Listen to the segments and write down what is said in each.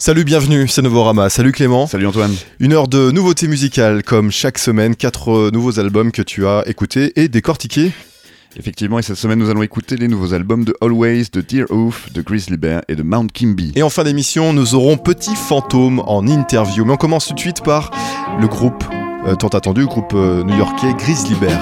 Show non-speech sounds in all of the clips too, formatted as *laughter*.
Salut, bienvenue, c'est Novorama. Salut Clément. Salut Antoine. Une heure de nouveautés musicales, comme chaque semaine, quatre euh, nouveaux albums que tu as écoutés et décortiqués. Effectivement, et cette semaine, nous allons écouter les nouveaux albums de Always, de Dear Oof, de Grizzly Bear et de Mount Kimby. Et en fin d'émission, nous aurons Petit Fantôme en interview. Mais on commence tout de suite par le groupe euh, tant attendu, le groupe euh, new-yorkais Grizzly Bear.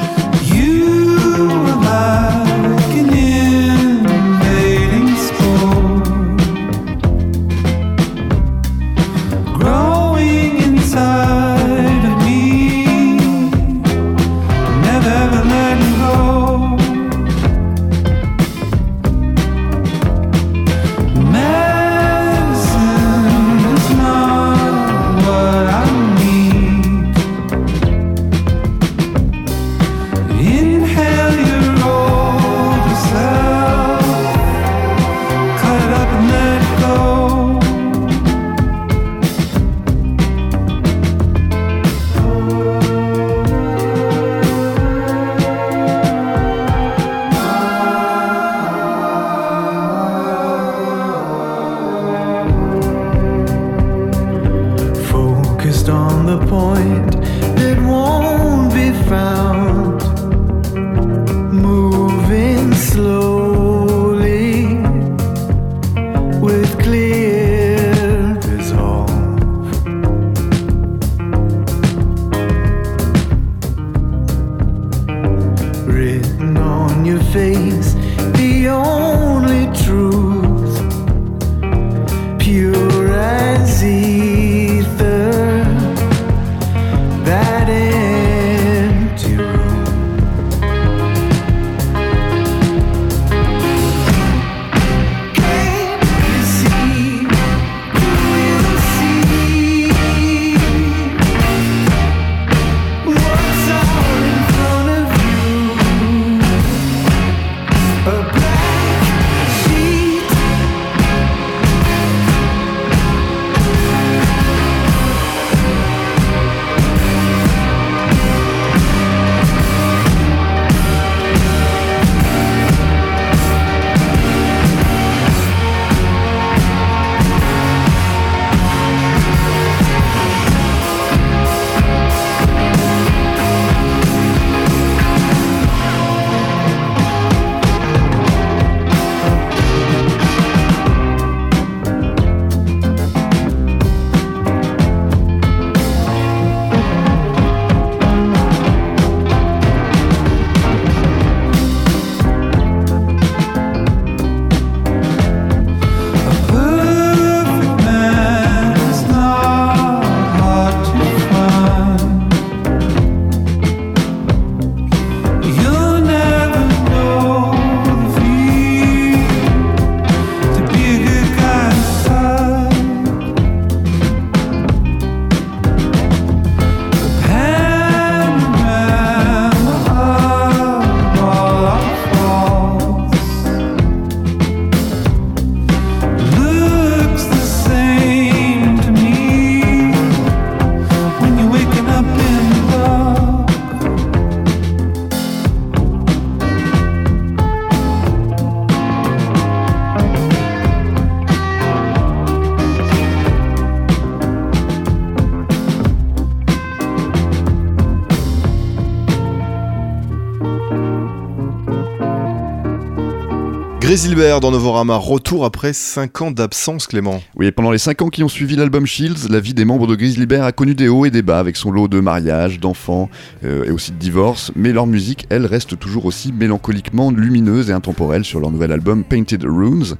Grésilbert dans Novorama, retour après 5 ans d'absence Clément. Oui, pendant les 5 ans qui ont suivi l'album Shields, la vie des membres de Grizzly Bear a connu des hauts et des bas avec son lot de mariages, d'enfants euh, et aussi de divorces, mais leur musique, elle, reste toujours aussi mélancoliquement lumineuse et intemporelle sur leur nouvel album Painted Runes.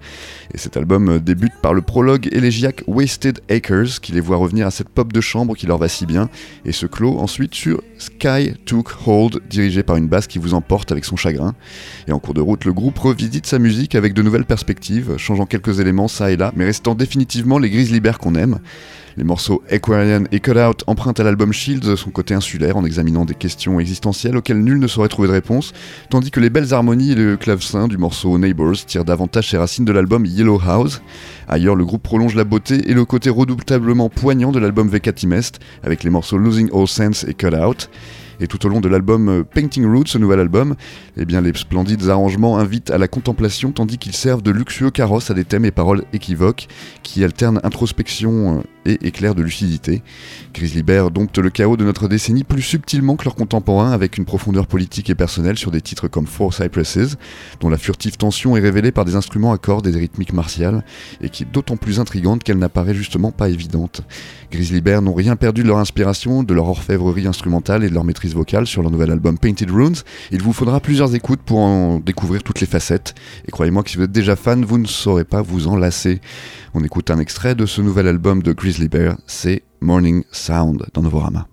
Et cet album euh, débute par le prologue élégiaque Wasted Acres qui les voit revenir à cette pop de chambre qui leur va si bien et se clôt ensuite sur Sky Took Hold dirigé par une basse qui vous emporte avec son chagrin. Et en cours de route, le groupe revisite sa musique avec de nouvelles perspectives, changeant quelques éléments ça et là, mais restant définitivement les Grizzly Bears qu'on aime. Les morceaux Aquarian et Cut Out empruntent à l'album Shields son côté insulaire en examinant des questions existentielles auxquelles nul ne saurait trouver de réponse, tandis que les belles harmonies et le clavecin du morceau Neighbors tirent davantage ses racines de l'album Yellow House. Ailleurs, le groupe prolonge la beauté et le côté redoutablement poignant de l'album Vecatimest avec les morceaux Losing All Sense et Cut Out. Et tout au long de l'album euh, Painting Roots, ce nouvel album, eh bien, les splendides arrangements invitent à la contemplation tandis qu'ils servent de luxueux carrosses à des thèmes et paroles équivoques qui alternent introspection euh, et éclair de lucidité. Grizzly Bear dompte le chaos de notre décennie plus subtilement que leurs contemporains avec une profondeur politique et personnelle sur des titres comme Four Cypresses, dont la furtive tension est révélée par des instruments à cordes et des rythmiques martiales, et qui est d'autant plus intrigante qu'elle n'apparaît justement pas évidente. Grizzly Bear n'ont rien perdu de leur inspiration, de leur orfèvrerie instrumentale et de leur maîtrise vocale sur leur nouvel album Painted Runes. Il vous faudra plusieurs écoutes pour en découvrir toutes les facettes, et croyez-moi que si vous êtes déjà fan, vous ne saurez pas vous en lasser. On écoute un extrait de ce nouvel album de Grizzly C'est Morning Sound dans Novorama.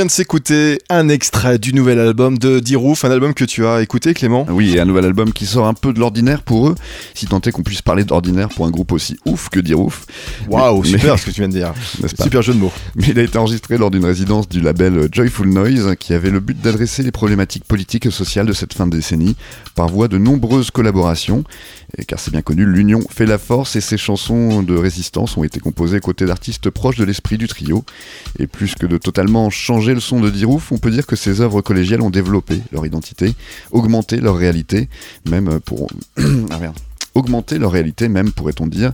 Vient de s'écouter un extrait du nouvel album de Dirouf, un album que tu as écouté Clément Oui, un nouvel album qui sort un peu de l'ordinaire pour eux, si tant est qu'on puisse parler d'ordinaire pour un groupe aussi ouf que Dirouf. Waouh, super mais- ce que tu viens de dire. *laughs* Super jeu de mots. Mais il a été enregistré lors d'une résidence du label Joyful Noise qui avait le but d'adresser les problématiques politiques et sociales de cette fin de décennie par voie de nombreuses collaborations. Et car c'est bien connu, l'union fait la force et ces chansons de résistance ont été composées côté d'artistes proches de l'esprit du trio. Et plus que de totalement changer le son de Dirouf, on peut dire que ces œuvres collégiales ont développé leur identité, augmenté leur réalité, même pour... *clears throat* ah augmenter leur réalité même, pourrait-on dire.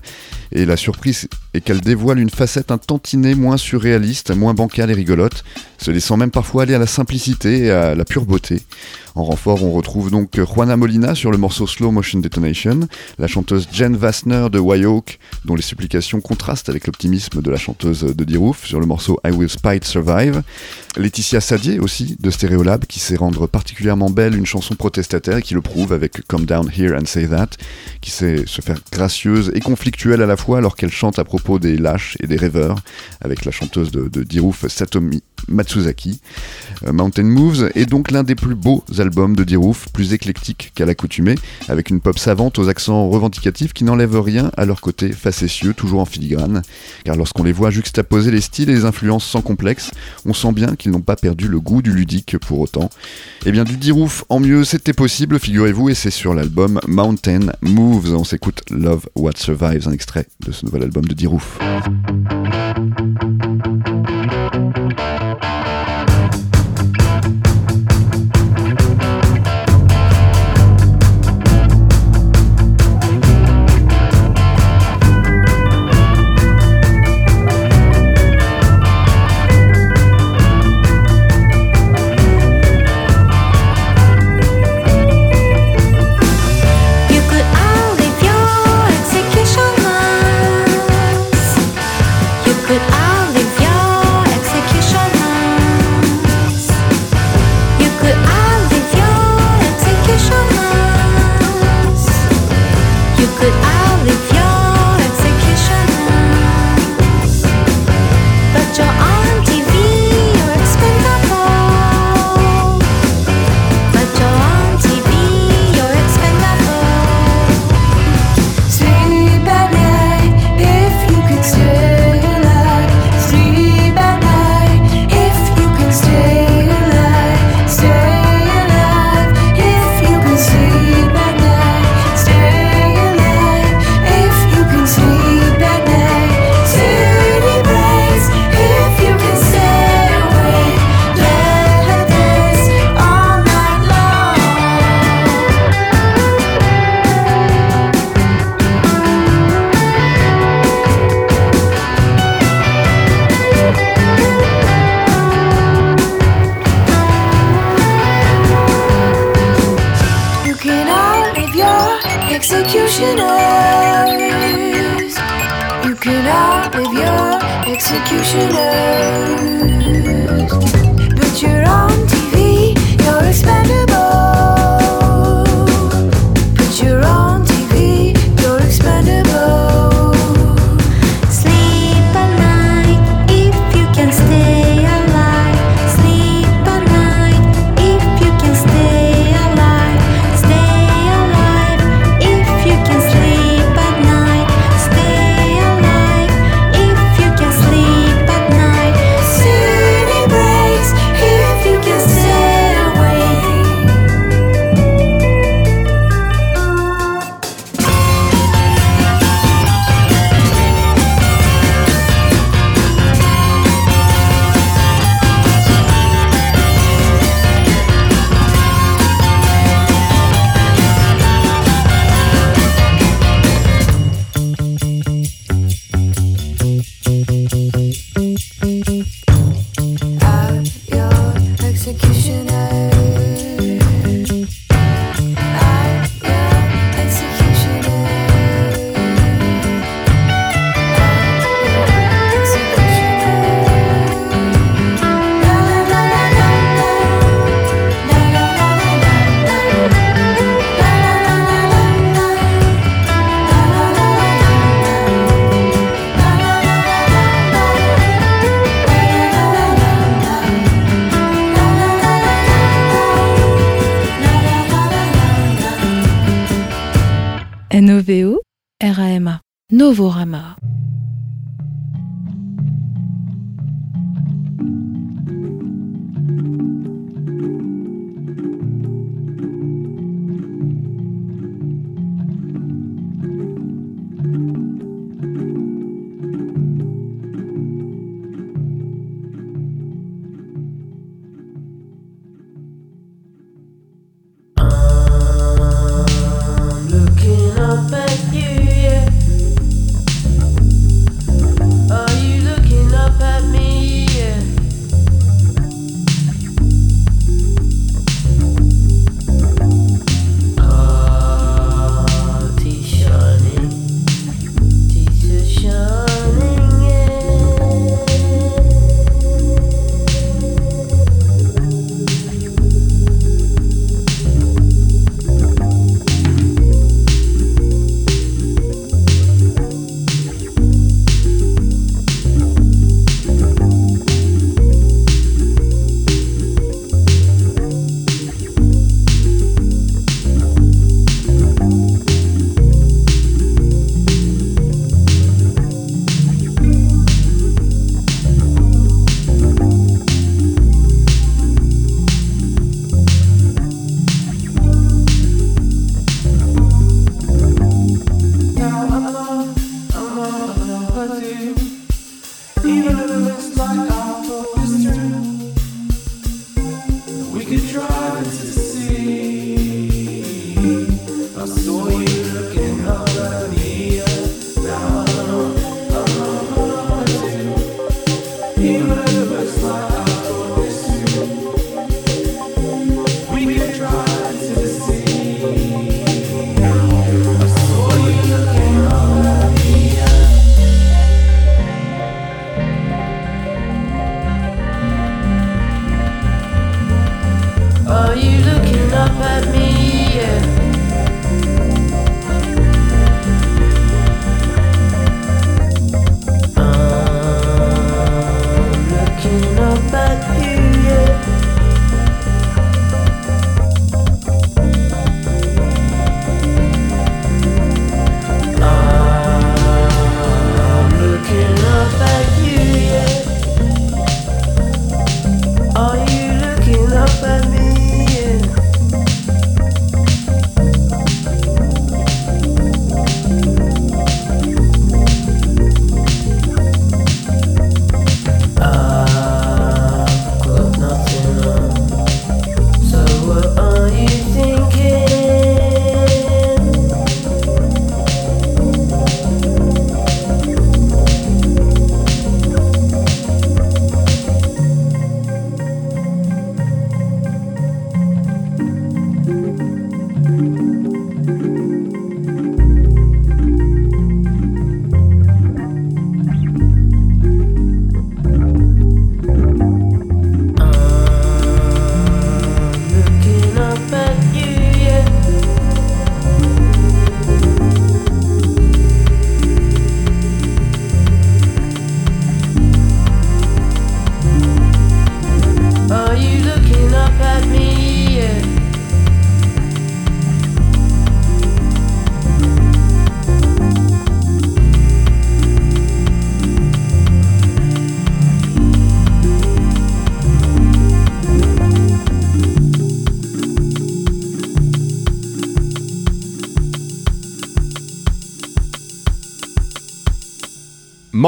Et la surprise est qu'elle dévoile une facette un tantinet moins surréaliste, moins bancale et rigolote, se laissant même parfois aller à la simplicité et à la pure beauté. En renfort, on retrouve donc Juana Molina sur le morceau Slow Motion Detonation, la chanteuse Jen Vassner de Wyok, dont les supplications contrastent avec l'optimisme de la chanteuse de Dirouf sur le morceau I Will Spite Survive, Laetitia Sadier aussi de Stereolab qui sait rendre particulièrement belle une chanson protestataire et qui le prouve avec Come Down Here and Say That, qui sait se faire gracieuse et conflictuelle à la fois alors qu'elle chante à propos des lâches et des rêveurs avec la chanteuse de, de Dirouf Satomi Matsuzaki, euh, Mountain Moves, est donc l'un des plus beaux albums de D-Roof, plus éclectique qu'à l'accoutumée, avec une pop savante aux accents revendicatifs qui n'enlèvent rien à leur côté facétieux, toujours en filigrane. Car lorsqu'on les voit juxtaposer les styles et les influences sans complexe, on sent bien qu'ils n'ont pas perdu le goût du ludique pour autant. Et bien du D-Roof en mieux, c'était possible, figurez-vous, et c'est sur l'album Mountain Moves. On s'écoute Love What Survives, un extrait de ce nouvel album de D-Roof. Novorama. soy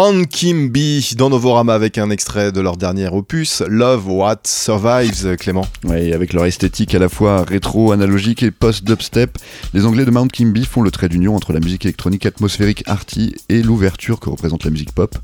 Man Kim B dans Novorama avec un extrait de leur dernier opus, Love What Survives, Clément. Et avec leur esthétique à la fois rétro, analogique et post-dubstep, les Anglais de Mount Kimby font le trait d'union entre la musique électronique atmosphérique arty et l'ouverture que représente la musique pop.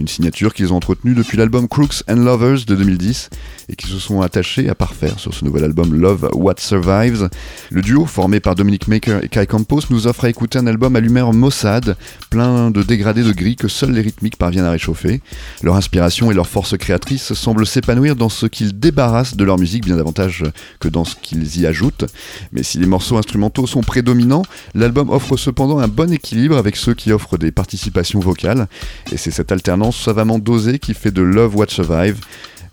Une signature qu'ils ont entretenue depuis l'album Crooks and Lovers de 2010 et qui se sont attachés à parfaire sur ce nouvel album Love What Survives. Le duo, formé par Dominic Maker et Kai Campos, nous offre à écouter un album à l'humeur maussade, plein de dégradés de gris que seuls les parviennent à réchauffer. Leur inspiration et leur force créatrice semblent s'épanouir dans ce qu'ils débarrassent de leur musique bien davantage que dans ce qu'ils y ajoutent. Mais si les morceaux instrumentaux sont prédominants, l'album offre cependant un bon équilibre avec ceux qui offrent des participations vocales. Et c'est cette alternance savamment dosée qui fait de Love What Survive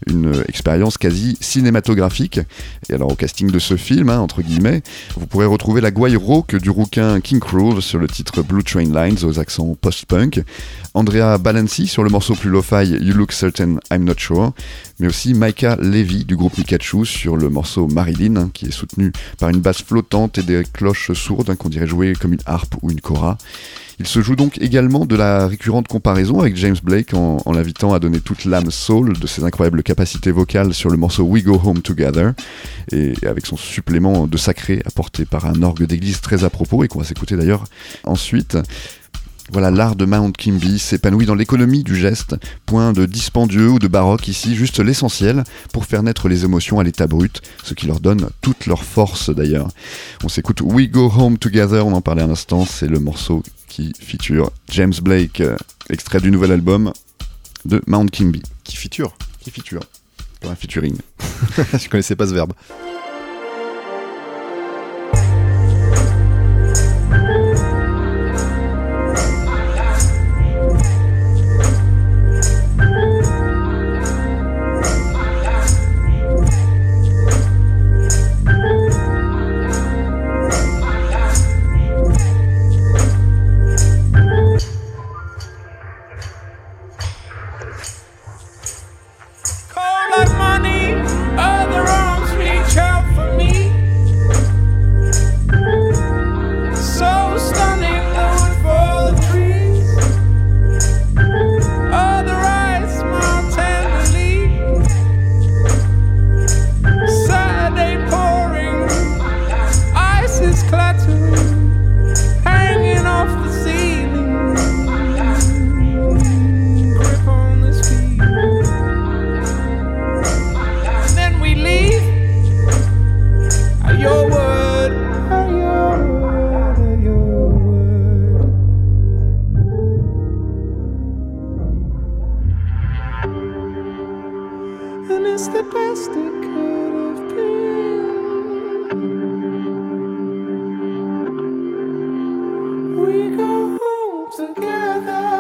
une expérience quasi cinématographique. Et alors au casting de ce film, hein, entre guillemets, vous pourrez retrouver la gouaille rauque du rouquin King Cruel sur le titre Blue Train Lines aux accents post-punk, Andrea Balanci sur le morceau plus lo-fi You Look Certain I'm Not Sure, mais aussi Micah Levy du groupe Pikachu sur le morceau Marilyn, hein, qui est soutenu par une basse flottante et des cloches sourdes hein, qu'on dirait jouer comme une harpe ou une kora. Il se joue donc également de la récurrente comparaison avec James Blake en, l'invitant à donner toute l'âme soul de ses incroyables capacités vocales sur le morceau We Go Home Together, et avec son supplément de sacré apporté par un orgue d'église très à propos et qu'on va s'écouter d'ailleurs ensuite. Voilà, l'art de Mount Kimby s'épanouit dans l'économie du geste, point de dispendieux ou de baroque ici, juste l'essentiel pour faire naître les émotions à l'état brut, ce qui leur donne toute leur force d'ailleurs. On s'écoute We Go Home Together, on en parlait un instant, c'est le morceau qui feature James Blake, euh, extrait du nouvel album de Mount Kimby. Qui feature Qui feature Comme un featuring. *laughs* Je connaissais pas ce verbe. We go home together.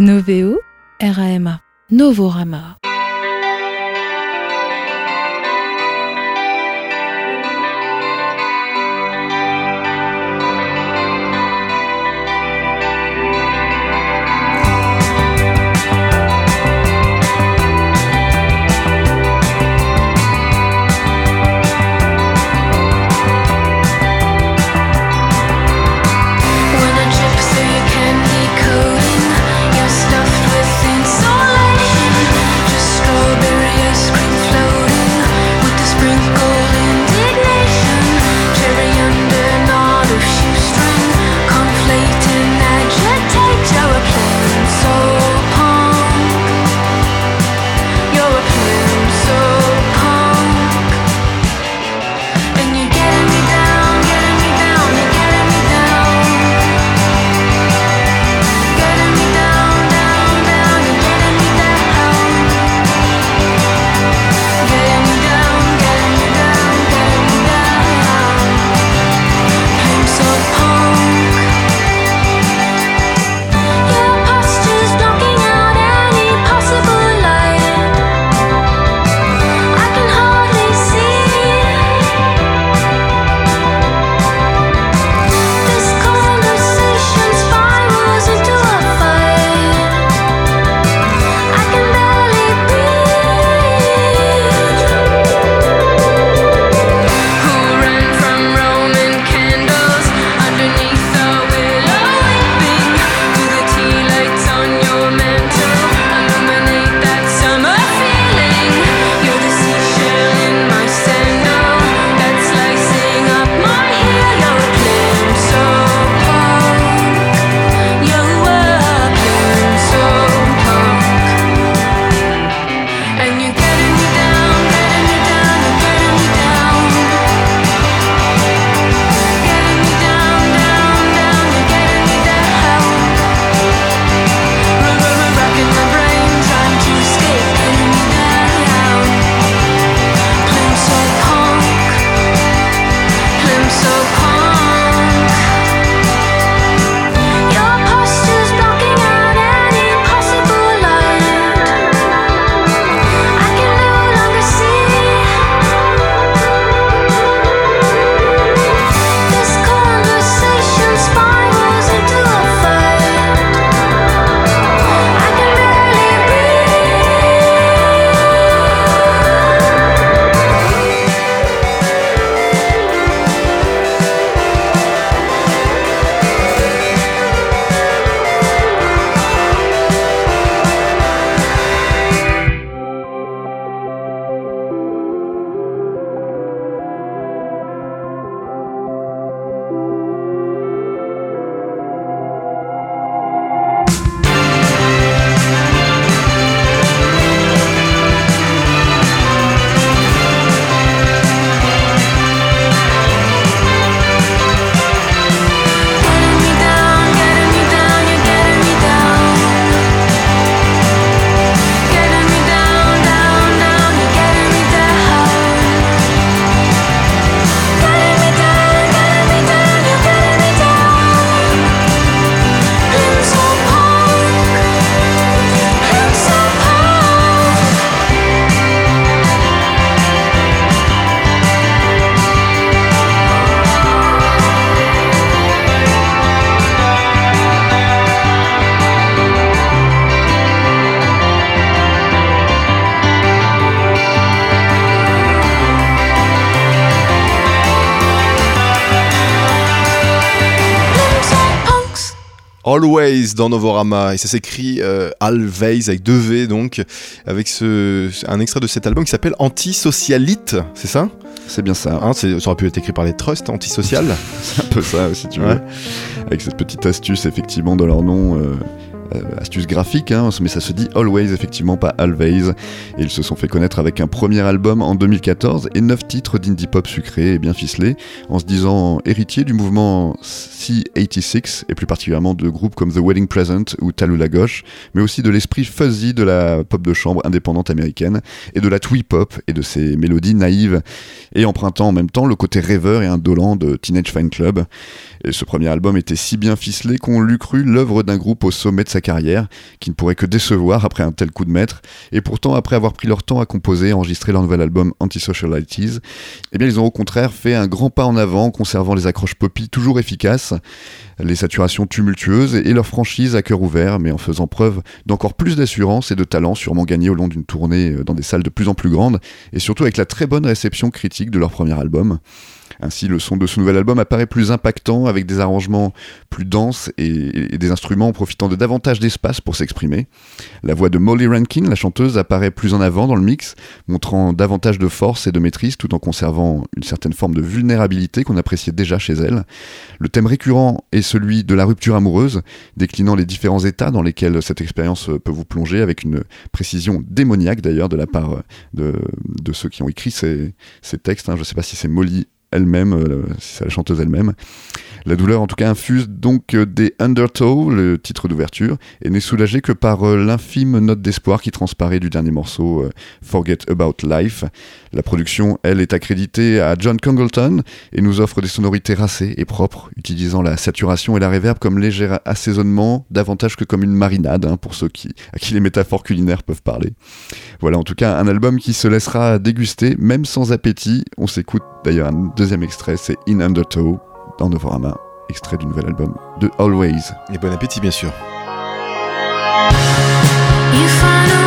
NOVO, RAMA, Novorama. Always dans Novorama et ça s'écrit euh, Always avec deux V donc avec ce, un extrait de cet album qui s'appelle Antisocialite, c'est ça? C'est bien ça. Hein, Ça aurait pu être écrit par les trusts, antisocial. *laughs* C'est un peu ça, si tu veux. Ouais. Avec cette petite astuce, effectivement, dans leur nom. euh, euh, astuce graphique, hein, mais ça se dit Always, effectivement, pas Always. Et ils se sont fait connaître avec un premier album en 2014 et 9 titres d'indie pop sucré et bien ficelé, en se disant héritier du mouvement C86 et plus particulièrement de groupes comme The Wedding Present ou Talula Gauche, mais aussi de l'esprit fuzzy de la pop de chambre indépendante américaine et de la twee pop et de ses mélodies naïves et empruntant en même temps le côté rêveur et indolent de Teenage Fan Club. Et ce premier album était si bien ficelé qu'on l'eut cru l'œuvre d'un groupe au sommet de sa carrière, qui ne pourrait que décevoir après un tel coup de maître. Et pourtant, après avoir pris leur temps à composer et enregistrer leur nouvel album Antisocialities, eh bien, ils ont au contraire fait un grand pas en avant, conservant les accroches poppy toujours efficaces, les saturations tumultueuses et leur franchise à cœur ouvert, mais en faisant preuve d'encore plus d'assurance et de talent, sûrement gagné au long d'une tournée euh, dans des salles de plus en plus grandes, et surtout avec la très bonne réception critique de leur premier album. Ainsi, le son de ce nouvel album apparaît plus impactant, avec des arrangements plus denses et, des instruments profitant de davantage d'espace pour s'exprimer. La voix de Molly Rankin, la chanteuse, apparaît plus en avant dans le mix, montrant davantage de force et de maîtrise tout en conservant une certaine forme de vulnérabilité qu'on appréciait déjà chez elle. Le thème récurrent est celui de la rupture amoureuse, déclinant les différents états dans lesquels cette expérience peut vous plonger avec une précision démoniaque d'ailleurs de la part de, de ceux qui ont écrit ces, ces textes. hein. Je ne sais pas si c'est Molly elle-même, euh, c'est la chanteuse elle-même. La douleur en tout cas infuse donc euh, des Undertow, le titre d'ouverture, et n'est soulagée que par euh, l'infime note d'espoir qui transparaît du dernier morceau euh, Forget About Life. La production, elle, est accréditée à John Congleton et nous offre des sonorités racées et propres, utilisant la saturation et la réverb comme léger assaisonnement, davantage que comme une marinade, hein, pour ceux qui, à qui les métaphores culinaires peuvent parler. Voilà en tout cas un album qui se laissera déguster, même sans appétit. On s'écoute d'ailleurs un deuxième extrait, c'est In Undertow dans Novorama, extrait du nouvel album de Always. Et bon appétit bien sûr. You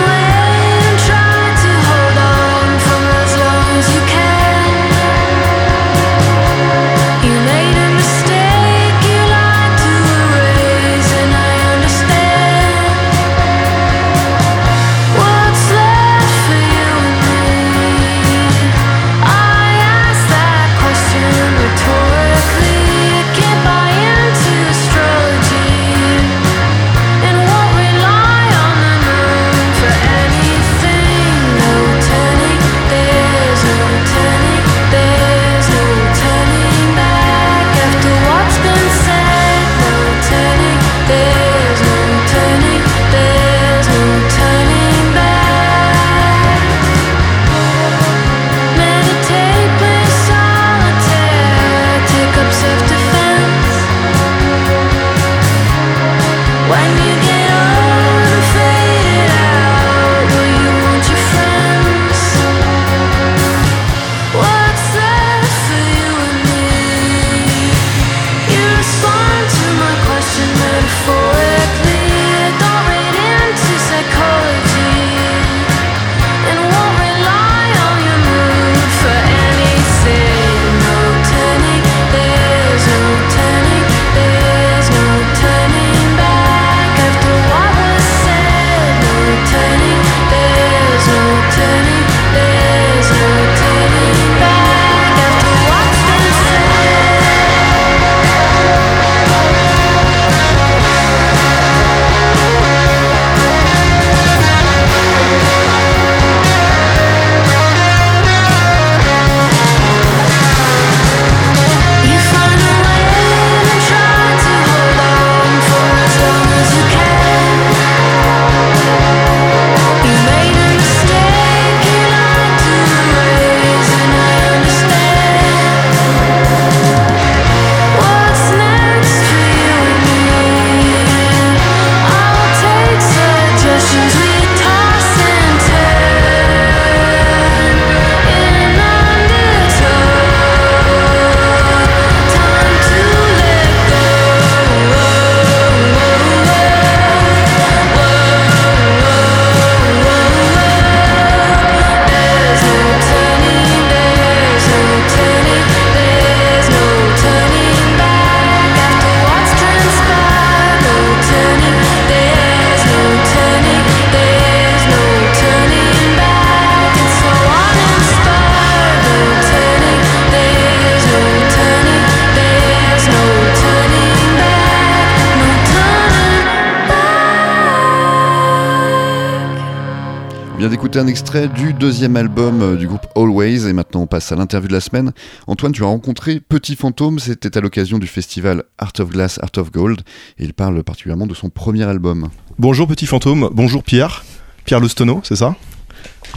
un extrait du deuxième album euh, du groupe Always et maintenant on passe à l'interview de la semaine. Antoine, tu as rencontré Petit Fantôme, c'était à l'occasion du festival Art of Glass, Art of Gold et il parle particulièrement de son premier album. Bonjour petit fantôme, bonjour Pierre. Pierre Lostono, c'est ça?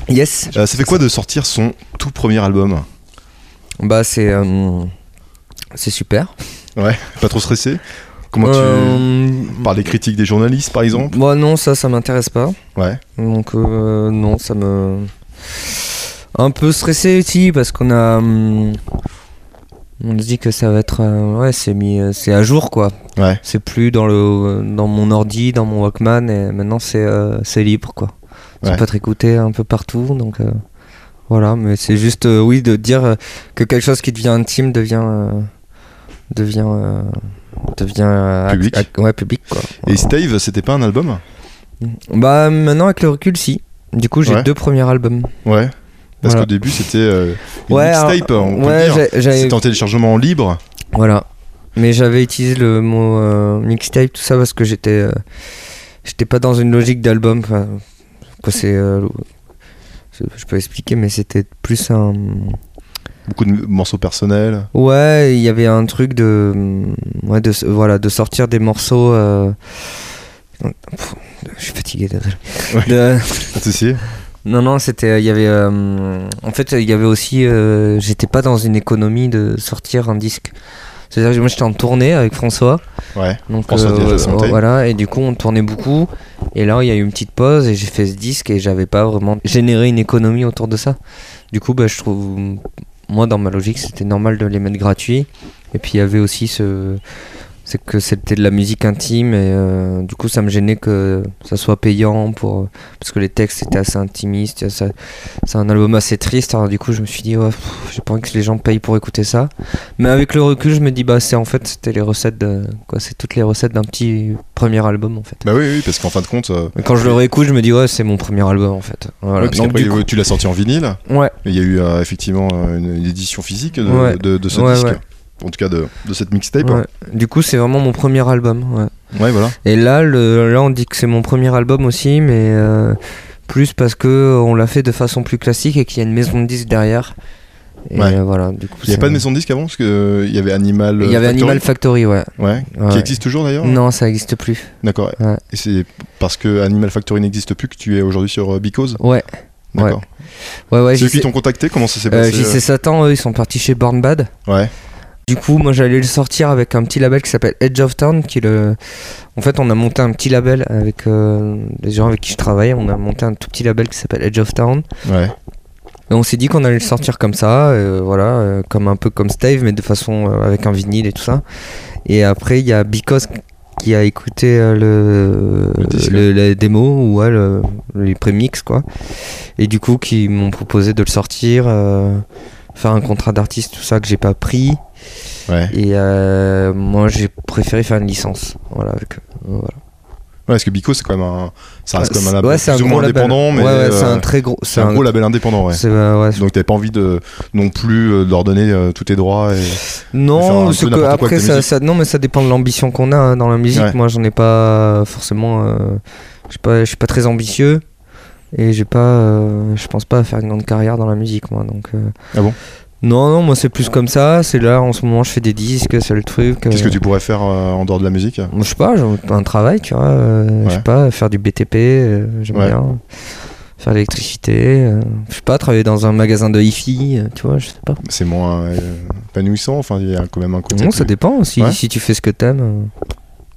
Yes. Euh, Ça fait quoi de sortir son tout premier album? Bah c'est euh, c'est super. Ouais, pas trop stressé? Comment Euh, tu... Par les critiques des journalistes par exemple Moi non, ça ça m'intéresse pas. Ouais. Donc euh, non, ça me un peu stressé aussi parce qu'on a hum, on se dit que ça va être euh, ouais, c'est mis euh, c'est à jour quoi. Ouais. C'est plus dans le dans mon ordi, dans mon Walkman et maintenant c'est euh, c'est libre quoi. Ça Ouais. peut être écouté un peu partout donc euh, voilà, mais c'est juste euh, oui de dire euh, que quelque chose qui devient intime devient euh, devient euh, devient euh, Public. ouais, public quoi. Et Stave, c'était pas un album Bah maintenant avec le recul si. Du coup j'ai Ouais. deux premiers albums. Ouais. Parce Voilà. qu'au début c'était euh, une Ouais, mixtape, on peut ouais, dire. C'était en téléchargement libre. Voilà. Mais j'avais utilisé le mot euh, mixtape, tout ça, parce que j'étais euh, j'étais pas dans une logique d'album. Enfin, quoi, c'est. je peux expliquer, mais c'était plus un. Beaucoup de morceaux personnels. Ouais, il y avait un truc de. Ouais, de, voilà, de sortir des morceaux. euh, pff, Je suis fatigué. Ouais. De- Pas de souci. Non, non, c'était. Il y avait. euh, en fait, il y avait aussi. euh, J'étais pas dans une économie de sortir un disque. C'est-à-dire que moi j'étais en tournée avec François. Ouais. Donc François euh, voilà, et du coup on tournait beaucoup. Et là il y a eu une petite pause et j'ai fait ce disque et j'avais pas vraiment généré une économie autour de ça. Du coup, bah, je trouve, moi dans ma logique, c'était normal de les mettre gratuits. Et puis il y avait aussi ce. C'est que c'était de la musique intime et euh, du coup ça me gênait que ça soit payant pour parce que les textes étaient assez intimistes c'est un album assez triste alors du coup je me suis dit ouais, j'ai pas envie que les gens payent pour écouter ça mais avec le recul je me dis bah c'est en fait c'était les recettes de quoi c'est toutes les recettes d'un petit premier album en fait Bah oui, oui, parce qu'en fin de compte. euh, mais quand je le réécoute je me dis ouais c'est mon premier album en fait voilà. ouais, parce Donc, coup- tu l'as sorti en vinyle. ouais Il y a eu euh, effectivement euh, une, une édition physique de, Ouais. de, de ce Ouais, disque. En tout cas de, de cette mixtape. ouais. du coup c'est vraiment mon premier album ouais. Ouais, voilà. Et là, le, là, on dit que c'est mon premier album aussi, mais euh, plus parce que on l'a fait de façon plus classique et qu'il y a une maison de disques derrière. Et Ouais. euh, voilà, du coup. Il n'y a pas de maison de disque avant? Parce qu'il y avait Animal. Il y avait Factory. Animal Factory, ouais. Ouais. Ouais. Qui existe toujours d'ailleurs? Non, ça n'existe plus. D'accord. Et c'est parce que Animal Factory n'existe plus que tu es aujourd'hui sur euh, Because? Ouais, D'accord. ouais, ouais. Ceux qui t'ont contacté, comment ça s'est euh, passé JC Satan, eux, ils sont partis chez Born Bad. euh Ouais. Du coup, moi, j'allais le sortir avec un petit label qui s'appelle Edge of Town, qui le. En fait, on a monté un petit label avec euh, les gens avec qui je travaille. On a monté un tout petit label qui s'appelle Edge of Town. Ouais. Et on s'est dit qu'on allait le sortir comme ça, euh, voilà, euh, comme un peu comme Stave, mais de façon avec un vinyle et tout ça. Et après, il y a Because qui a écouté le, Le disque. le- la démo ou ouais, le- les prémix quoi. Et du coup, qui m'ont proposé de le sortir, faire un contrat d'artiste, tout ça que j'ai pas pris. Ouais. Et euh, moi, j'ai préféré faire une licence, voilà. Avec, euh, voilà. Ouais, parce que Because, c'est quand même un. Ça reste comme un label ouais, c'est un plus ou gros moins label. indépendant, mais. ouais, ouais, c'est euh, un très gros, c'est un gros label indépendant, euh, Donc t'avais pas envie de non plus de leur donner euh, tous tes droits et. Non, que après ça, non mais ça dépend de l'ambition qu'on a hein, dans la musique. Moi j'en ai pas forcément je suis pas je suis pas très ambitieux et j'ai pas euh, je pense pas à faire une grande carrière dans la musique moi donc euh, Ah bon? Non non, moi c'est plus comme ça, c'est là en ce moment je fais des disques, c'est le truc. Qu'est-ce euh, que tu pourrais faire euh, en dehors de la musique? Moi, Je sais pas, un travail, tu vois, euh, je sais pas, faire du BTP, euh, j'aime Ouais. bien. Faire l'électricité, euh, je sais pas, travailler dans un magasin de hi-fi, euh, tu vois, je sais pas. C'est moins euh, épanouissant, enfin il y a quand même un côté. Non, plus- ça dépend. Si, Ouais. si tu fais ce que t'aimes, euh,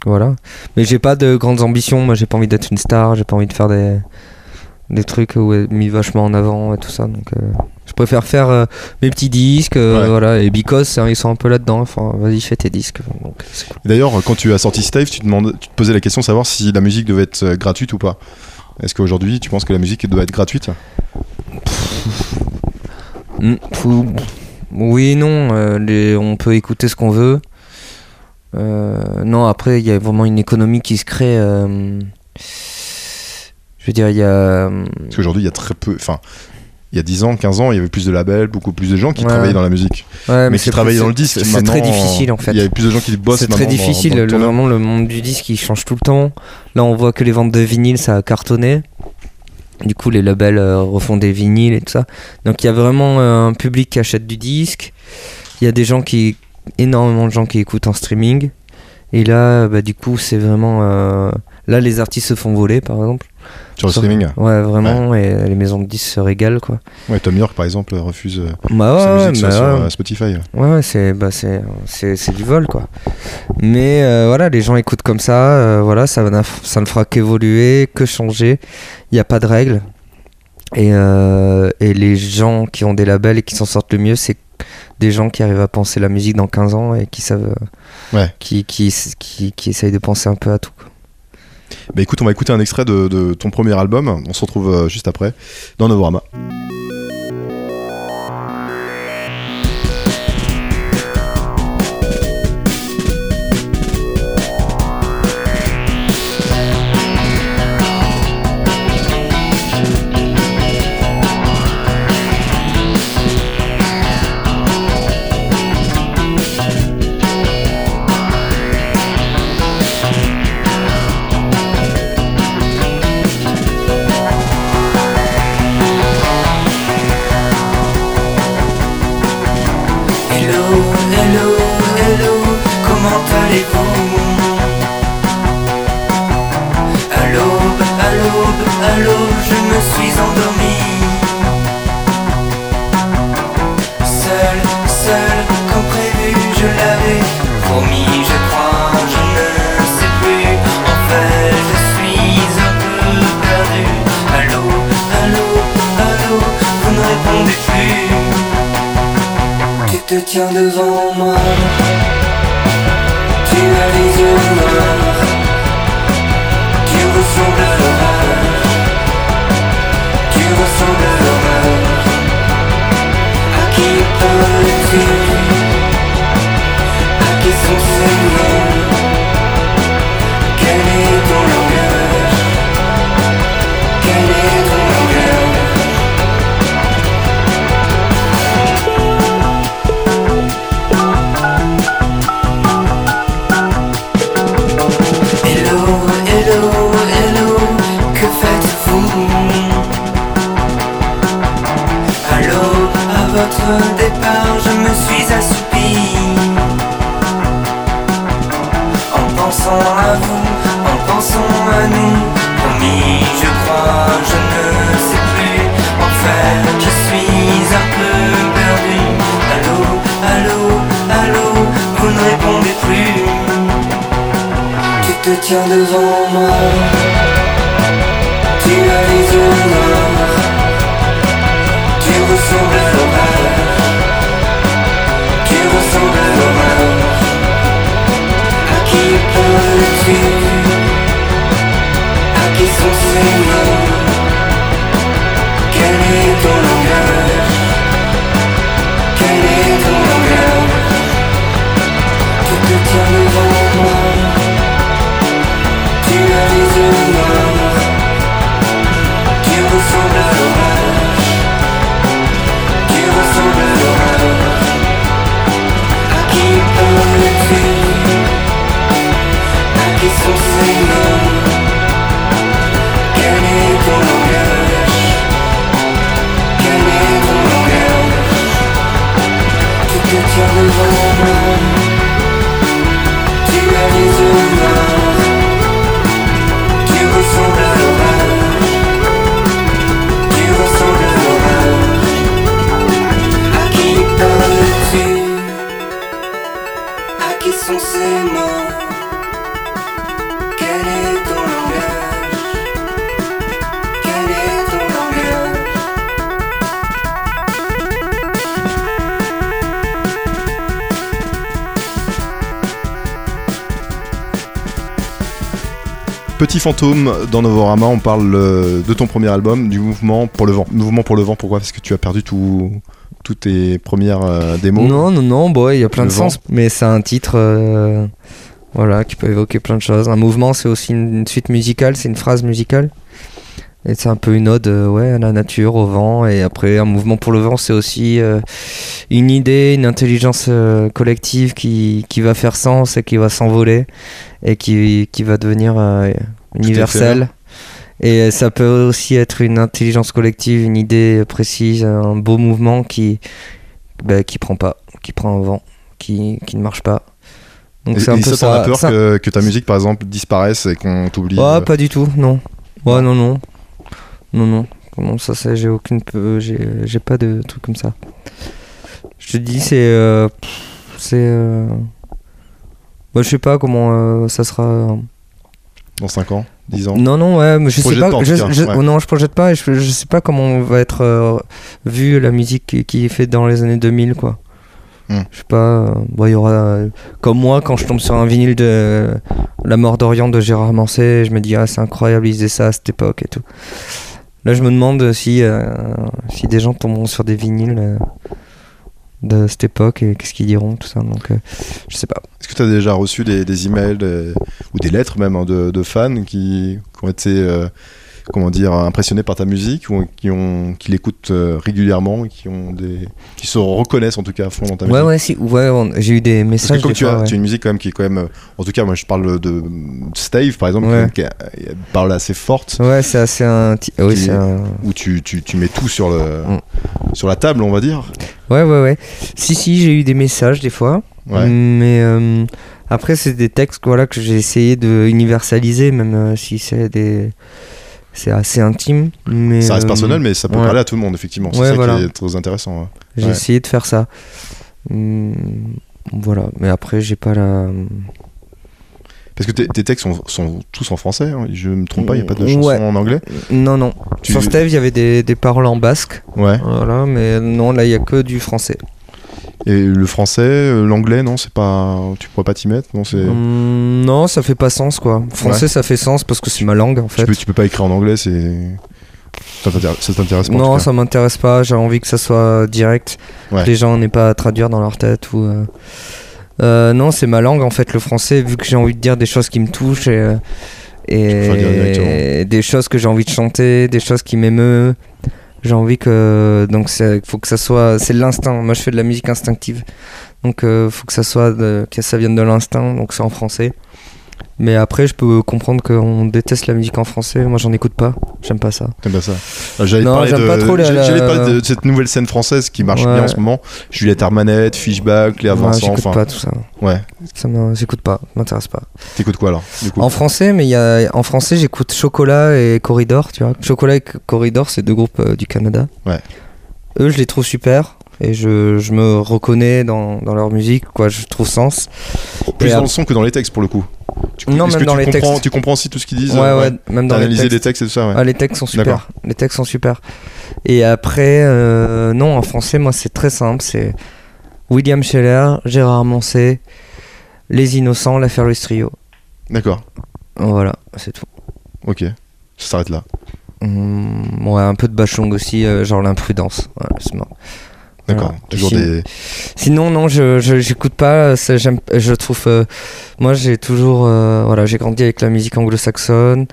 voilà. Mais j'ai pas de grandes ambitions. Moi, j'ai pas envie d'être une star. J'ai pas envie de faire des, des trucs où est mis vachement en avant et tout ça. Donc, euh, je préfère faire euh, mes petits disques, euh, Ouais. voilà. Et Because, hein, ils sont un peu là-dedans. Enfin, vas-y, fais tes disques. Cool. D'ailleurs, quand tu as sorti Stave, tu, demandes, tu te posais la question de savoir si la musique devait être gratuite ou pas. Est-ce qu'aujourd'hui, tu penses que la musique doit être gratuite? Mm, Oui, non. les- on peut écouter ce qu'on veut. Non, après, il y a vraiment une économie qui se crée. Je veux dire, il y a. euh, Parce qu'aujourd'hui, il y a très peu. Enfin, il y a 10 ans, 15 ans, il y avait plus de labels, beaucoup plus de gens qui Ouais. travaillaient dans la musique. Ouais, mais qui c'est- travaillaient c'est- dans le disque. C'est très difficile en fait. Il y a plus de gens qui bossent C'est très dans- difficile. dans le le, monde du disque il change tout le temps. Là, on voit que les ventes de vinyle ça a cartonné. Du coup, les labels euh, refont des vinyles et tout ça. Donc, il y a vraiment euh, un public qui achète du disque. Il y a des gens qui. énormément de gens qui écoutent en streaming. Et là, bah, du coup, c'est vraiment. euh, Là, les artistes se font voler, par exemple. Sur le Ça- streaming Ouais, vraiment. Et les maisons de disques se régalent, quoi. Ouais, Tom York par exemple refuse euh, Bah sa ouais, musique bah sur, euh, Spotify. Ouais, ouais, c'est bah, du vol quoi. Mais euh, voilà, les gens écoutent comme ça, euh, voilà, ça ça ne fera qu'évoluer, que changer. Il n'y a pas de règles. Et euh, et les gens qui ont des labels et qui s'en sortent le mieux, c'est des gens qui arrivent à penser la musique dans 15 ans et qui savent Ouais. qui, qui qui qui essayent de penser un peu à tout. quoi. Bah écoute, on va écouter un extrait de, ton premier album. On se retrouve euh, juste après dans Novorama. Tiens devant moi. Tu as les yeux noirs Tu ressembles à l'orage Tu ressembles à l'orage À qui parles-tu À qui sont ces mots Quel est ton langage? Quel est ton langage? Tu te tiens Tu Petit fantôme dans Novorama, on parle euh, de ton premier album, du mouvement pour le vent. Mouvement pour le vent, pourquoi? Parce que tu as perdu tout, toutes tes premières euh, démos. Non, non, non, bon, il y a plein Le de sens, mais c'est un titre euh, voilà, qui peut évoquer plein de choses. Un mouvement, c'est aussi une, une suite musicale, c'est une phrase musicale. Et c'est un peu une ode euh, ouais, à la nature, au vent. Et après, un mouvement pour le vent, c'est aussi une idée, une intelligence collective qui, qui va faire sens et qui va s'envoler et qui, qui va devenir universelle. Et ça peut aussi être une intelligence collective, une idée précise, un beau mouvement qui, bah, qui prend pas, qui prend un vent, qui, qui ne marche pas. Donc c'est un et peu ça, ça. peur ça- que, que ta musique, par exemple, disparaisse et qu'on t'oublie Ah, euh, pas du tout, non. Ouais, non, non. Non, non. Non, ça, c'est- j'ai aucune. J'ai pas de truc comme ça. Je te dis, c'est. euh, c'est. euh, bah, je sais pas comment euh, ça sera. Dans 5 ans, 10 ans Non, non, ouais, mais je sais pas. je, je- ouais. Non, je projette pas et je, je sais pas comment va être euh, vue la musique qui, qui est faite dans les années 2000, quoi. Hmm. Je sais pas. euh, bon, il y aura. euh, comme moi, quand je tombe sur un vinyle de La mort d'Orient de Gérard Manset, je me dis, ah, c'est incroyable, ils faisaient ça à cette époque et tout. Là, je me demande si, euh, si des gens tomberont sur des vinyles de cette époque et qu'est-ce qu'ils diront, tout ça. Donc, euh, je sais pas. Est-ce que tu as déjà reçu des, des emails ou des lettres même hein, de, de fans qui, qui ont été euh, comment dire impressionnés par ta musique ou qui ont qui l'écoutent euh, régulièrement qui ont des qui se reconnaissent en tout cas à fond dans ta Ouais, musique ouais, si. Ouais, on- j'ai eu des Parce messages. que comme des tu fois, as, ouais. tu as une musique quand même qui est quand même euh, en tout cas moi je parle de Stave par exemple Ouais. qui, parle assez forte Ouais, c'est assez un. ti- Oui, Qui- c'est un. où tu, tu, tu mets tout sur le Mm. sur la table on va dire Ouais, ouais, ouais. Si, si, j'ai eu des messages des fois. ouais Mais euh, après, c'est des textes voilà, que j'ai essayé de universaliser, même euh, si c'est des. C'est assez intime. Mais, ça reste euh, personnel mais ça peut ouais. parler à tout le monde effectivement c'est Ouais, ça voilà. qui est très intéressant ouais. J'ai essayé de faire ça. Hum, voilà. Mais après, j'ai pas la. parce que tes, tes textes sont, sont tous en français hein, je me trompe pas il n'y a pas de chansons Ouais. en anglais Non, non. Tu- Sur Steve, il y avait des, des paroles en basque. ouais Voilà, mais non, là, il y a que du français. Et le français, euh, l'anglais, non, c'est pas. Tu pourrais pas t'y mettre, non, c'est. Hum, non, ça fait pas sens, quoi. Français, ça fait sens parce que c'est ma langue, en Tu fait. peux, tu peux pas écrire en anglais, c'est. Ça t'intéresse pas Non, ça m'intéresse pas. J'ai envie que ça soit direct. Ouais. Les gens n'aient pas à traduire dans leur tête ou. euh, euh, non, c'est ma langue en fait, le français. Vu que j'ai envie de dire des choses qui me touchent et, et des choses que j'ai envie de chanter, des choses qui m'émeuvent. J'ai envie que donc faut que ça soit c'est l'instinct. Moi, je fais de la musique instinctive, donc euh, faut que ça soit de- que ça vienne de l'instinct. Donc c'est en français. Mais après, je peux comprendre qu'on déteste la musique en français. Moi, j'en écoute pas. J'aime pas ça. T'aimes pas ça Euh, J'allais parler j'aime de. pas trop la- parler de cette nouvelle scène française qui marche Ouais. bien en ce moment. Juliette Armanet, Fishback, Léa Ouais, Vincent, j'écoute enfin. pas tout ça. Ouais. Ça j'écoute pas. M'intéresse pas. T'écoutes quoi alors du coup? En français, mais il y a en français, j'écoute Chocolat et Corridor, tu vois. Chocolat et Corridor, c'est deux groupes euh, du Canada. Ouais. Eux, je les trouve super et je, je me reconnais dans, dans leur musique, quoi. Je trouve sens. Plus Et dans le son que dans les textes pour le coup. Tu, Non, même que dans tu les comprends, textes. Tu comprends aussi tout ce qu'ils disent Ouais, euh, ouais, même dans T'as les textes. les textes et tout ça, ouais. Ah, les textes sont super. Les textes sont super. Et après, euh, non, en français, moi, c'est très simple. C'est William Scheller, Gérard Manset, Les Innocents, l'affaire Louis Trio. D'accord. Voilà, c'est tout. Ok. Ça s'arrête là. Hum, ouais, un peu de Bachung aussi, euh, genre l'imprudence. Voilà, c'est mort. D'accord. Voilà. Toujours des. Sinon, non, je j'écoute pas. j'aime- je trouve. euh, moi, j'ai toujours. euh, voilà, j'ai grandi avec la musique anglo-saxonne,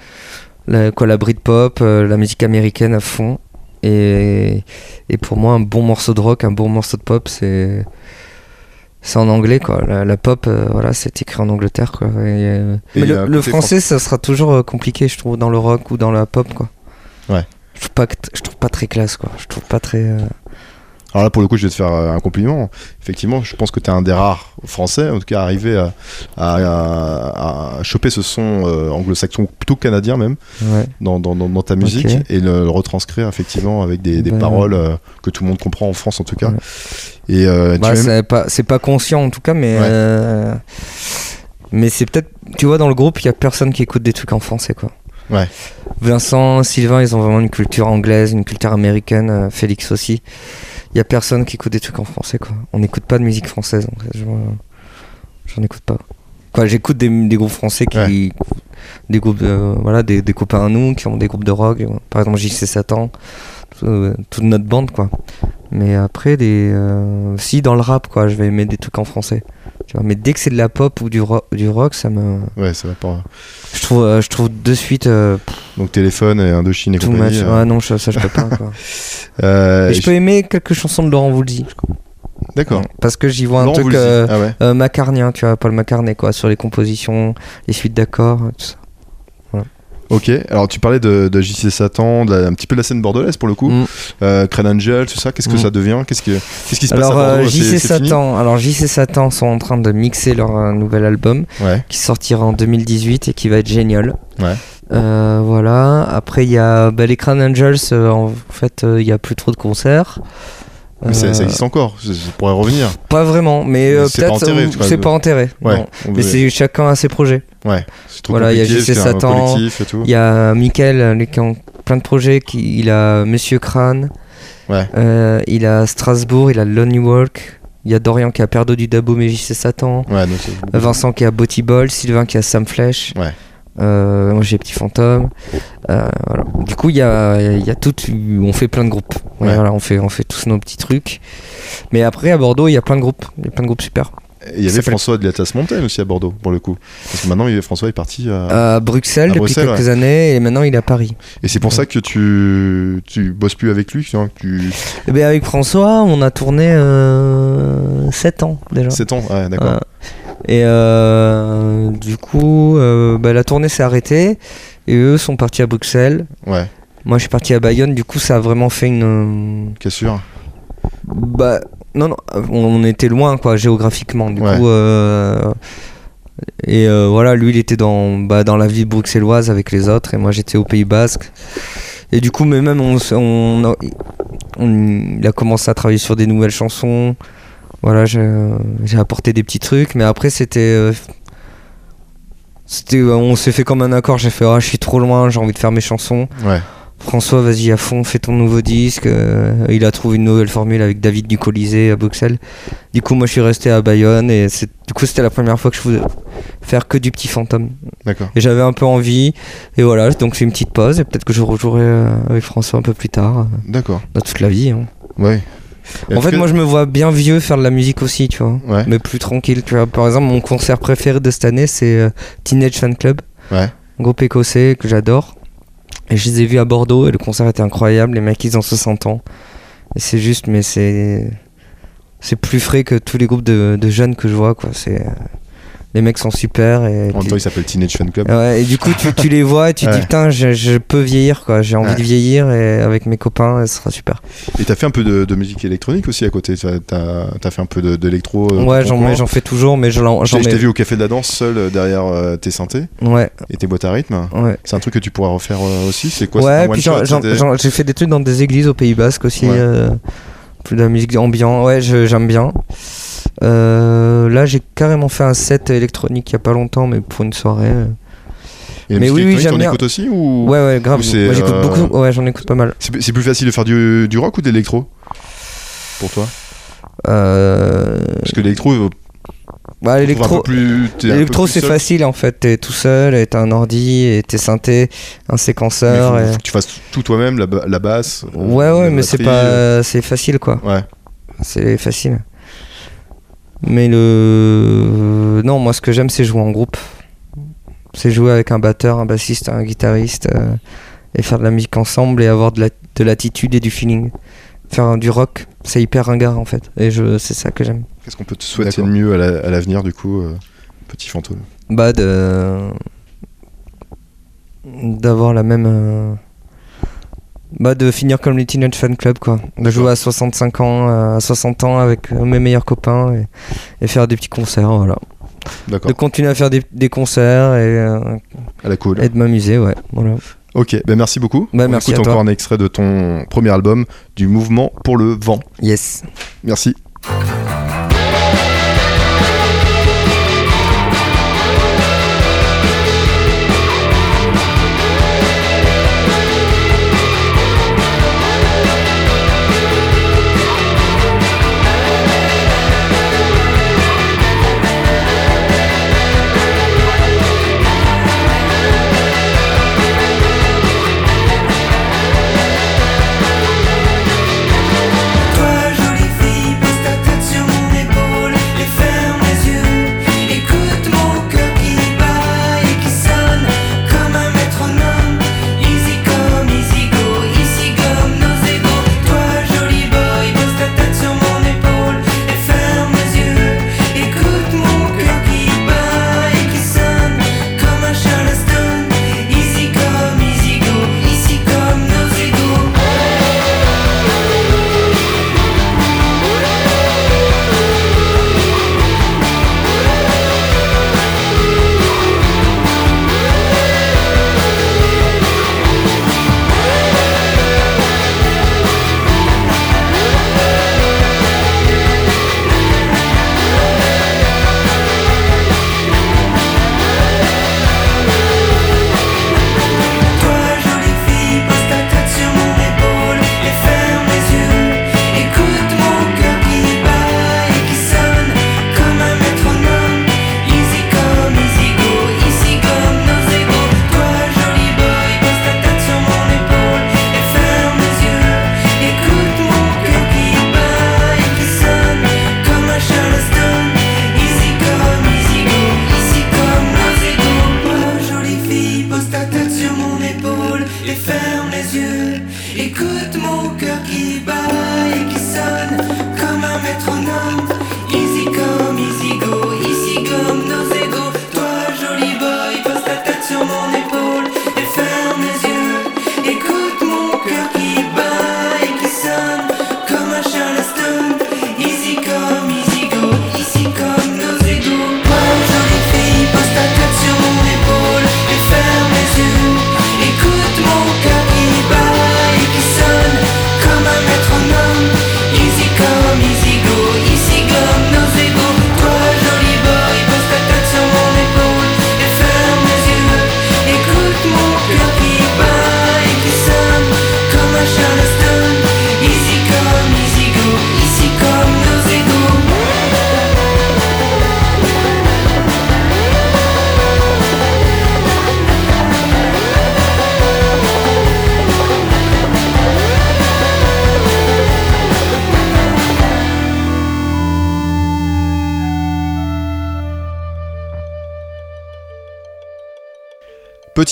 la, quoi, la Britpop, euh, la musique américaine à fond. Et, et pour moi, un bon morceau de rock, un bon morceau de pop, c'est. C'est en anglais, quoi. La, la pop, voilà, c'est écrit en Angleterre, quoi. Et, mais le, le français, ça sera toujours compliqué, je trouve, dans le rock ou dans la pop, quoi. Ouais. Je trouve pas, je trouve pas très classe, quoi. Je trouve pas très. Alors là, pour le coup, je vais te faire euh, un compliment. Effectivement, je pense que tu es un des rares français, en tout cas, arrivé à, à, à- à choper ce son euh, anglo-saxon, plutôt canadien même, ouais. dans, dans, dans- dans ta musique et le, le retranscrire effectivement avec des, des Ben, paroles euh, que tout le monde comprend en France en tout cas. Ouais. Et euh, Bah, c'est pas c'est pas conscient en tout cas mais Ouais. mais c'est peut-être tu vois dans le groupe il y a personne qui écoute des trucs en français quoi Ouais. Vincent Sylvain ils ont vraiment une culture anglaise une culture américaine Félix aussi il y a personne qui écoute des trucs en français quoi. On n'écoute pas de musique française en fait. Je- j'en écoute pas. Quoi j'écoute des, des groupes français qui des groupes de- voilà des, des copains à nous qui ont des groupes de rock par exemple JC Satan tout- euh, toute notre bande quoi. Mais après des euh, si dans le rap quoi je vais aimer des trucs en français tu vois mais dès que c'est de la pop ou du rock du rock ça me Ouais, ça va pas. je trouve euh, je trouve de suite euh, Donc téléphone et Indochine et too compagnie. much euh, ouais non je- ça je peux pas quoi. *laughs* euh, je peux aimer quelques chansons de Laurent Voulzy. D'accord. parce que j'y vois un Laurent truc euh, Ah ouais. macarnien tu vois Paul McCartney quoi sur les compositions les suites d'accords tout ça Ok, alors tu parlais de, de JC Satan, de la- un petit peu de la scène bordelaise pour le coup. Mm. Euh, Crane Angel, tout ça, qu'est-ce que Mm. ça devient Qu'est-ce que- qu'est-ce qui se Alors passe à euh, Bordeaux JC Satan, alors JC Satan sont en train de mixer leur euh, nouvel album Ouais, qui sortira en 2018 et qui va être génial. Ouais. Euh, voilà. Après il y a bah, les Crown Angels. en fait, il y a plus trop de concerts. Mais ça, ça Euh, existe encore, ça ça pourrait revenir. Pas vraiment, mais, euh, peut-être euh, c'est pas enterré. Ouais, non. Mais c'est chacun a ses projets. ouais, c'est trop Voilà, il y a JC Satan. Il y a Mickaël euh, qui a plein de projets. Qui, il a Monsieur Crane. Ouais. Euh, il a Strasbourg. Il a Lonely Walk. Il y a Dorian qui a Perdo du Dabo, mais JC Satan. Ouais, donc. Vincent qui a Botty Ball, Sylvain qui a Sam Flèche. Ouais. Euh, moi j'ai Petit Fantôme. Euh, voilà. Du coup, il y a, y a tout. On fait plein de groupes. Ouais, Ouais. voilà, on, fait, on fait tous nos petits trucs. Mais après, à Bordeaux, il y a plein de groupes. Il y a plein de groupes super. Et il y avait François de l'Atlas Montaigne aussi à Bordeaux, pour le coup. Parce que maintenant, il- François est parti à. À Bruxelles À depuis quelques années et maintenant il est à Paris. Et c'est pour ça que tu, tu bosses plus avec lui, tu. Et bien avec François, on a tourné 7 ans déjà. 7 ans, ouais, d'accord. Et euh, du coup, euh, bah, la tournée s'est arrêtée et eux sont partis à Bruxelles. Ouais, Moi, je suis parti à Bayonne. Du coup, ça a vraiment fait une. cassure. Bah, non, non, on, était loin, quoi, géographiquement. Du Ouais. coup, euh, et euh, voilà, lui, il était dans, bah, dans la ville bruxelloise avec les autres, et moi, j'étais au Pays Basque. Et du coup, mais même, on, on, a- on- il a commencé à travailler sur des nouvelles chansons. Voilà, j'ai j'ai apporté des petits trucs, mais après, c'était. euh, c'était on s'est fait comme un accord. J'ai fait, ah, je suis trop loin, j'ai envie de faire mes chansons. Ouais, François, vas-y à fond, fais ton nouveau disque. Euh, il a trouvé une nouvelle formule avec David Ducolisé à Bruxelles. Du coup, moi, je suis resté à Bayonne et c'est- du coup, c'était la première fois que je voulais faire que du petit fantôme. d'accord. Et j'avais un peu envie. Et voilà, donc c'est une petite pause et peut-être que je rejouerai euh, avec François un peu plus tard, euh, D'accord. dans toute la vie. hein. Ouais. En fait, moi, je me vois bien vieux faire de la musique aussi, tu vois. Ouais. Mais plus tranquille, tu vois. Par exemple, mon concert préféré de cette année, c'est euh, Teenage Fan Club. Ouais. Groupe écossais que j'adore. Et je les ai vus à Bordeaux et le concert était incroyable. Les mecs, ils ont 60 ans. Et c'est juste, mais c'est. C'est plus frais que tous les groupes de, de jeunes que je vois, quoi. C'est. Les mecs sont super et. En même temps, il s'appelle Teenage Fan Club. Ouais, et du coup, tu, tu les vois et tu te Ouais. dis, putain, je, je peux vieillir, quoi. J'ai envie Ouais. de vieillir et avec mes copains, ce sera super. Et t'as fait un peu de, de musique électronique aussi à côté. T'as t'as fait un peu de- d'électro. euh, ouais, j'en fais toujours, mais je l'en. Je j'en t'ai- je t'ai vu au café de la danse seul euh, derrière euh, tes synthés Ouais, et tes boîtes à rythme. ouais. C'est un truc que tu pourras refaire euh, aussi. C'est quoi ouais, puis j'ai fait des trucs dans des églises au Pays Basque aussi. Euh, plus de la musique ambiante. Ouais, j'aime bien. Euh, là, j'ai carrément fait un set électronique il y a pas longtemps, mais pour une soirée. euh. Et mais oui, oui, j'aime bien. écoutes aussi ou Ouais, ouais, grave. Moi, j'écoute euh, beaucoup. Ouais, j'en écoute pas mal. C'est plus facile de faire du, du rock ou de l'électro? Pour toi? Euh, Parce que l'électro, bah, l'électro. c'est facile en fait, t'es tout seul, et t'as un ordi, et t'es synthé, un Mais séquenceur. faut, et- faut que tu fasses tout toi-même, la, la basse. Ouais ouais mais c'est pas c'est facile quoi. Ouais, C'est facile. Mais le non moi ce que j'aime c'est jouer en groupe. C'est jouer avec un batteur, un bassiste, un guitariste euh, et faire de la musique ensemble et avoir de la- de l'attitude et du feeling. Faire du rock, c'est hyper ringard en fait et je c'est ça que j'aime. Qu'est-ce qu'on peut te souhaiter de mieux à la- à l'avenir du coup, euh, petit fantôme? Bah de d'avoir la même euh, bah de finir comme les Teenage Fan Club quoi de jouer à 65 ans euh, à 60 ans avec euh, mes meilleurs copains et, et faire des petits concerts voilà D'accord, de continuer à faire des, des concerts et, euh, à la cool. et de m'amuser ouais voilà Ok, ben merci beaucoup. Bah, On merci écoute à toi. encore un extrait de ton premier album, du mouvement pour le vent. yes Merci.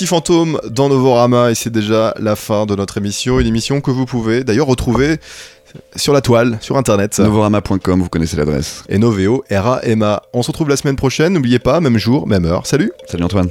Petit fantôme dans Novorama et c'est déjà la fin de notre émission. Une émission que vous pouvez d'ailleurs retrouver sur la toile, sur internet. Novorama.com, vous connaissez l'adresse. Et Noveo, R-A-M-A. On se retrouve la semaine prochaine. N'oubliez pas, même jour, même heure. Salut Salut Antoine.